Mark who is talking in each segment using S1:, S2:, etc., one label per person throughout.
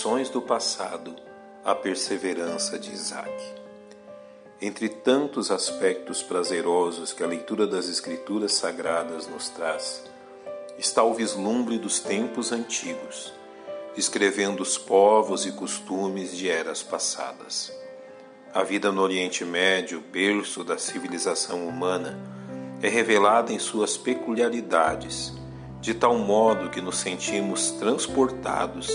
S1: lições do passado, a perseverança de Isaac. Entre tantos aspectos prazerosos que a leitura das Escrituras Sagradas nos traz, está o vislumbre dos tempos antigos, descrevendo os povos e costumes de eras passadas. A vida no Oriente Médio, berço da civilização humana, é revelada em suas peculiaridades, de tal modo que nos sentimos transportados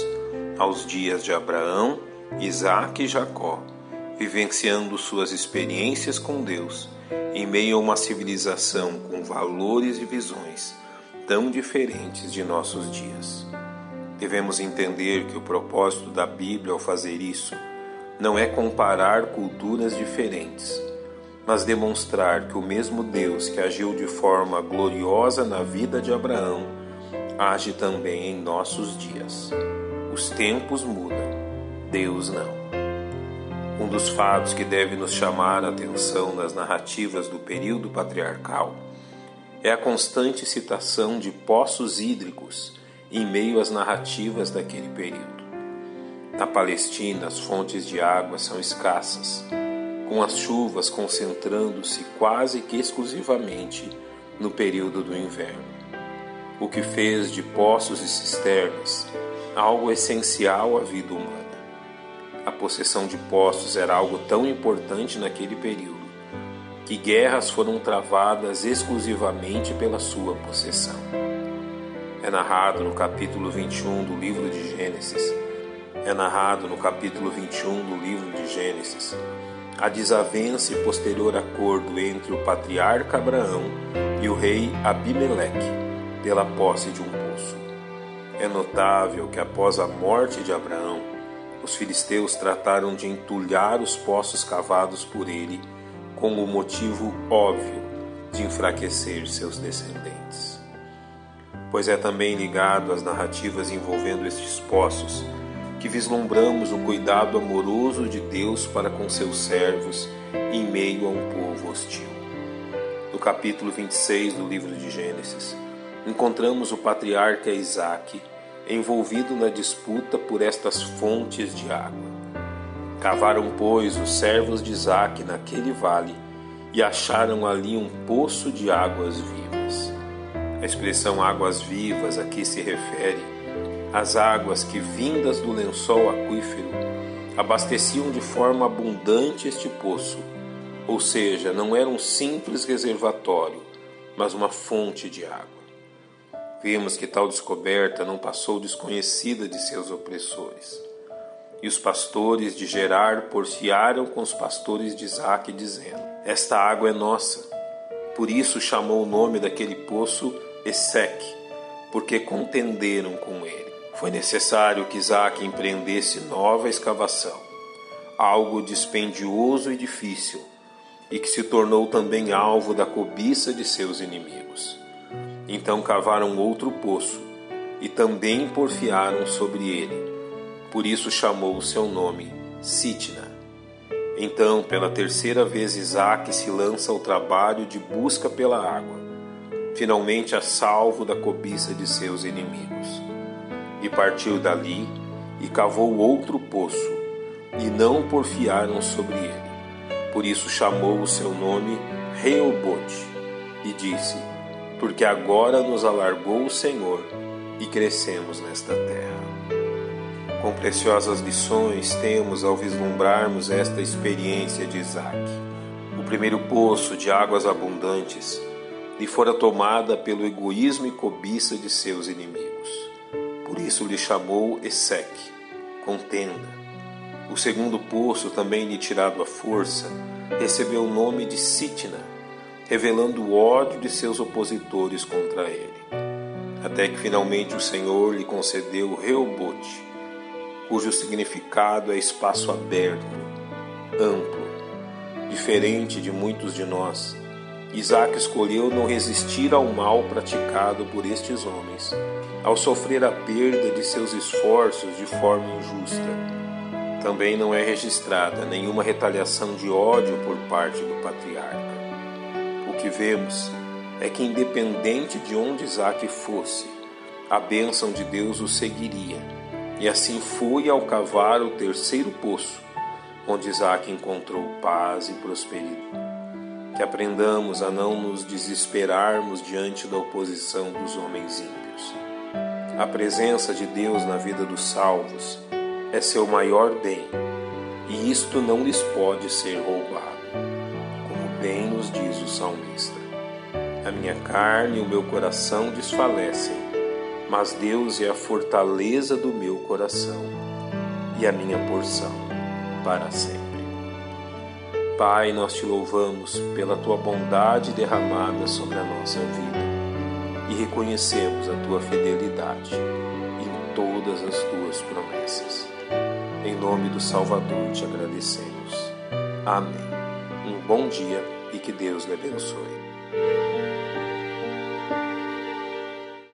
S1: aos dias de Abraão, Isaac e Jacó, vivenciando suas experiências com Deus em meio a uma civilização com valores e visões tão diferentes de nossos dias. Devemos entender que o propósito da Bíblia ao fazer isso não é comparar culturas diferentes, mas demonstrar que o mesmo Deus que agiu de forma gloriosa na vida de Abraão age também em nossos dias. Os tempos mudam, Deus não. Um dos fatos que deve nos chamar a atenção nas narrativas do período patriarcal é a constante citação de poços hídricos em meio às narrativas daquele período. Na Palestina, as fontes de água são escassas, com as chuvas concentrando-se quase que exclusivamente no período do inverno, o que fez de poços e cisternas algo essencial à vida humana. A possessão de poços era algo tão importante naquele período que guerras foram travadas exclusivamente pela sua possessão. É narrado no capítulo 21 do livro de Gênesis. É narrado no capítulo 21 do livro de Gênesis a desavença e posterior acordo entre o patriarca Abraão e o rei Abimeleque pela posse de um. É notável que após a morte de Abraão, os filisteus trataram de entulhar os poços cavados por ele com o motivo óbvio de enfraquecer seus descendentes. Pois é também ligado às narrativas envolvendo estes poços que vislumbramos o cuidado amoroso de Deus para com seus servos em meio a um povo hostil. No capítulo 26 do livro de Gênesis, encontramos o patriarca Isaac envolvido na disputa por estas fontes de água. Cavaram, pois, os servos de Isaac naquele vale e acharam ali um poço de águas vivas. A expressão águas vivas aqui se refere às águas que, vindas do lençol aquífero, abasteciam de forma abundante este poço, ou seja, não era um simples reservatório, mas uma fonte de água. Vimos que tal descoberta não passou desconhecida de seus opressores. E os pastores de Gerar porfiaram com os pastores de Isaac, dizendo: Esta água é nossa. Por isso chamou o nome daquele poço Eseque, porque contenderam com ele. Foi necessário que Isaac empreendesse nova escavação, algo dispendioso e difícil, e que se tornou também alvo da cobiça de seus inimigos. Então cavaram outro poço e também porfiaram sobre ele. Por isso chamou o seu nome Sitna. Então, pela terceira vez, Isaac se lança ao trabalho de busca pela água, finalmente a salvo da cobiça de seus inimigos. E partiu dali e cavou outro poço, e não porfiaram sobre ele. Por isso chamou o seu nome Reobote, e disse: porque agora nos alargou o Senhor e crescemos nesta terra. Com preciosas lições temos ao vislumbrarmos esta experiência de Isaac. O primeiro poço de águas abundantes lhe fora tomada pelo egoísmo e cobiça de seus inimigos. Por isso lhe chamou Eseque, contenda. O segundo poço, também lhe tirado à força, recebeu o nome de Sitna, revelando o ódio de seus opositores contra ele, até que finalmente o Senhor lhe concedeu Reobote, cujo significado é espaço aberto, amplo. Diferente de muitos de nós, Isaac escolheu não resistir ao mal praticado por estes homens, ao sofrer a perda de seus esforços de forma injusta. Também não é registrada nenhuma retaliação de ódio por parte do patriarca que vemos é que, independente de onde Isaac fosse, a bênção de Deus o seguiria, E assim fui ao cavar o terceiro poço, onde Isaac encontrou paz e prosperidade. Que aprendamos a não nos desesperarmos diante da oposição dos homens ímpios. A presença de Deus na vida dos salvos é seu maior bem, e isto não lhes pode ser roubado, salmista. A minha carne e o meu coração desfalecem, mas Deus é a fortaleza do meu coração e a minha porção para sempre. Pai, nós te louvamos pela tua bondade derramada sobre a nossa vida e reconhecemos a tua fidelidade em todas as tuas promessas. Em nome do Salvador te agradecemos. Amém. Um bom dia e que Deus lhe abençoe.